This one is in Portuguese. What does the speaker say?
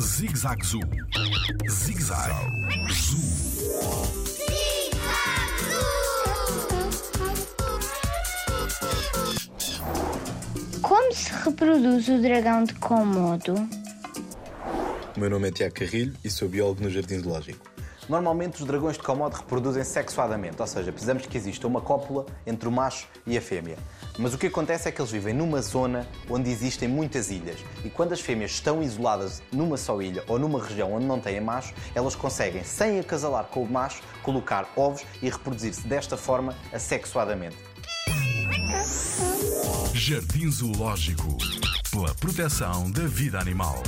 Zig Zag Zoo. Zig Zag Zoo. Como se reproduz o dragão de Komodo? O meu nome é Tiago Carrilho e sou biólogo no Jardim Zoológico. Normalmente os dragões de Komodo reproduzem sexuadamente, ou seja, precisamos que exista uma cópula entre o macho e a fêmea. Mas o que acontece é que eles vivem numa zona onde existem muitas ilhas e quando as fêmeas estão isoladas numa só ilha ou numa região onde não têm macho, elas conseguem, sem acasalar com o macho, colocar ovos e reproduzir-se desta forma assexuadamente. Jardim Zoológico. Pela proteção da vida animal.